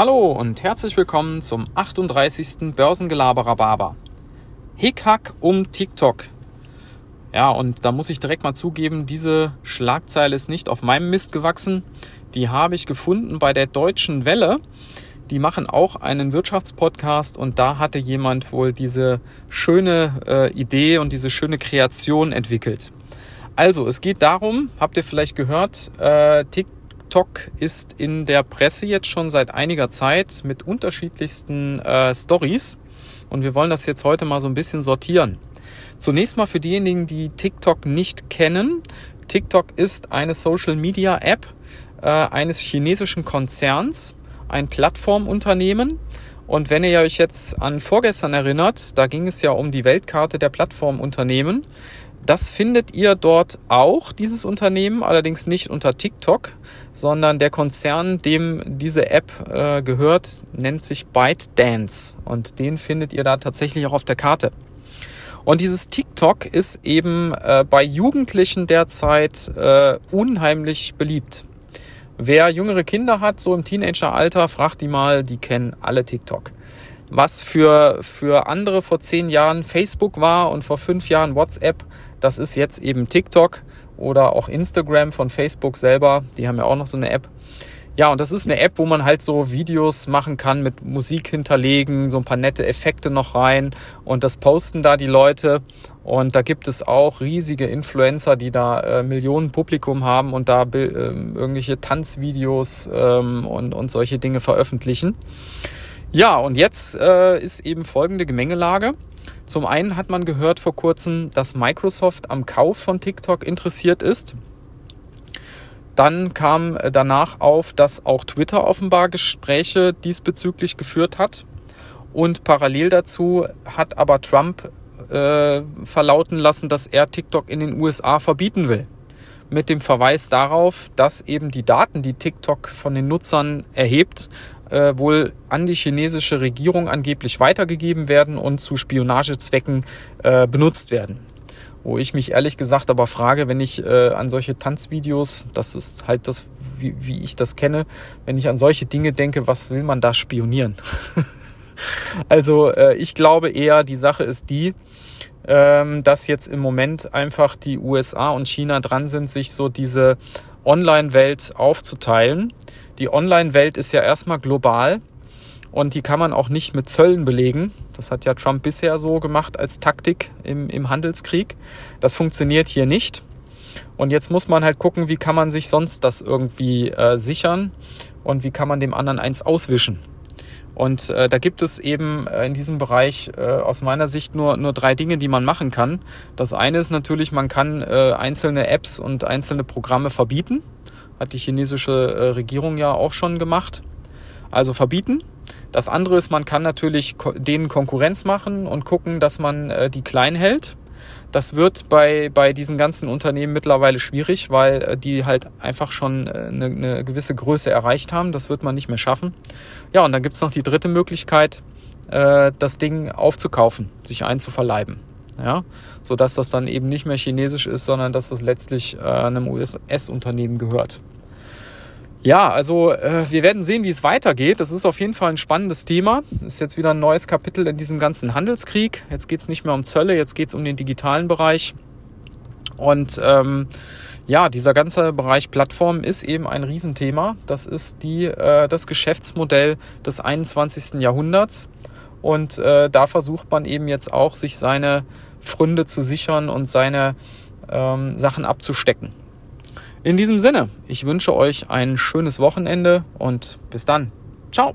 Hallo und herzlich willkommen zum 38. Börsengelaberer. Hickhack um TikTok. Ja, und da muss ich direkt mal zugeben, diese Schlagzeile ist nicht auf meinem Mist gewachsen. Die habe ich gefunden bei der Deutschen Welle. Die machen auch einen Wirtschaftspodcast und da hatte jemand wohl diese schöne äh, Idee und diese schöne Kreation entwickelt. Also, es geht darum, habt ihr vielleicht gehört, äh, TikTok TikTok ist in der Presse jetzt schon seit einiger Zeit mit unterschiedlichsten äh, Stories und wir wollen das jetzt heute mal so ein bisschen sortieren. Zunächst mal für diejenigen, die TikTok nicht kennen. TikTok ist eine Social Media App äh, eines chinesischen Konzerns, ein Plattformunternehmen. Und wenn ihr euch jetzt an vorgestern erinnert, da ging es ja um die Weltkarte der Plattformunternehmen. Das findet ihr dort auch, dieses Unternehmen, allerdings nicht unter TikTok, sondern der Konzern, dem diese App äh, gehört, nennt sich ByteDance und den findet ihr da tatsächlich auch auf der Karte. Und dieses TikTok ist eben äh, bei Jugendlichen derzeit äh, unheimlich beliebt. Wer jüngere Kinder hat, so im Teenageralter, fragt die mal, die kennen alle TikTok. Was für, für andere vor zehn Jahren Facebook war und vor fünf Jahren WhatsApp, das ist jetzt eben TikTok oder auch Instagram von Facebook selber. Die haben ja auch noch so eine App. Ja, und das ist eine App, wo man halt so Videos machen kann mit Musik hinterlegen, so ein paar nette Effekte noch rein und das posten da die Leute. Und da gibt es auch riesige Influencer, die da äh, Millionen Publikum haben und da äh, irgendwelche Tanzvideos ähm, und, und solche Dinge veröffentlichen. Ja, und jetzt äh, ist eben folgende Gemengelage. Zum einen hat man gehört vor kurzem, dass Microsoft am Kauf von TikTok interessiert ist. Dann kam äh, danach auf, dass auch Twitter offenbar Gespräche diesbezüglich geführt hat. Und parallel dazu hat aber Trump äh, verlauten lassen, dass er TikTok in den USA verbieten will. Mit dem Verweis darauf, dass eben die Daten, die TikTok von den Nutzern erhebt, äh, wohl an die chinesische Regierung angeblich weitergegeben werden und zu Spionagezwecken äh, benutzt werden. Wo ich mich ehrlich gesagt aber frage, wenn ich äh, an solche Tanzvideos, das ist halt das, wie, wie ich das kenne, wenn ich an solche Dinge denke, was will man da spionieren? also äh, ich glaube eher, die Sache ist die, ähm, dass jetzt im Moment einfach die USA und China dran sind, sich so diese Online-Welt aufzuteilen. Die Online-Welt ist ja erstmal global und die kann man auch nicht mit Zöllen belegen. Das hat ja Trump bisher so gemacht als Taktik im, im Handelskrieg. Das funktioniert hier nicht. Und jetzt muss man halt gucken, wie kann man sich sonst das irgendwie äh, sichern und wie kann man dem anderen eins auswischen. Und äh, da gibt es eben äh, in diesem Bereich äh, aus meiner Sicht nur, nur drei Dinge, die man machen kann. Das eine ist natürlich, man kann äh, einzelne Apps und einzelne Programme verbieten. Hat die chinesische äh, Regierung ja auch schon gemacht. Also verbieten. Das andere ist, man kann natürlich denen Konkurrenz machen und gucken, dass man äh, die klein hält. Das wird bei, bei diesen ganzen Unternehmen mittlerweile schwierig, weil äh, die halt einfach schon eine, äh, eine gewisse Größe erreicht haben. Das wird man nicht mehr schaffen. Ja, und dann gibt es noch die dritte Möglichkeit, äh, das Ding aufzukaufen, sich einzuverleiben. Ja, sodass das dann eben nicht mehr chinesisch ist, sondern dass das letztlich einem US-Unternehmen gehört. Ja, also äh, wir werden sehen, wie es weitergeht. Das ist auf jeden Fall ein spannendes Thema. Ist jetzt wieder ein neues Kapitel in diesem ganzen Handelskrieg. Jetzt geht es nicht mehr um Zölle, jetzt geht es um den digitalen Bereich. Und ähm, ja, dieser ganze Bereich Plattform ist eben ein Riesenthema. Das ist die, äh, das Geschäftsmodell des 21. Jahrhunderts. Und äh, da versucht man eben jetzt auch, sich seine Fründe zu sichern und seine ähm, Sachen abzustecken. In diesem Sinne, ich wünsche euch ein schönes Wochenende und bis dann. Ciao.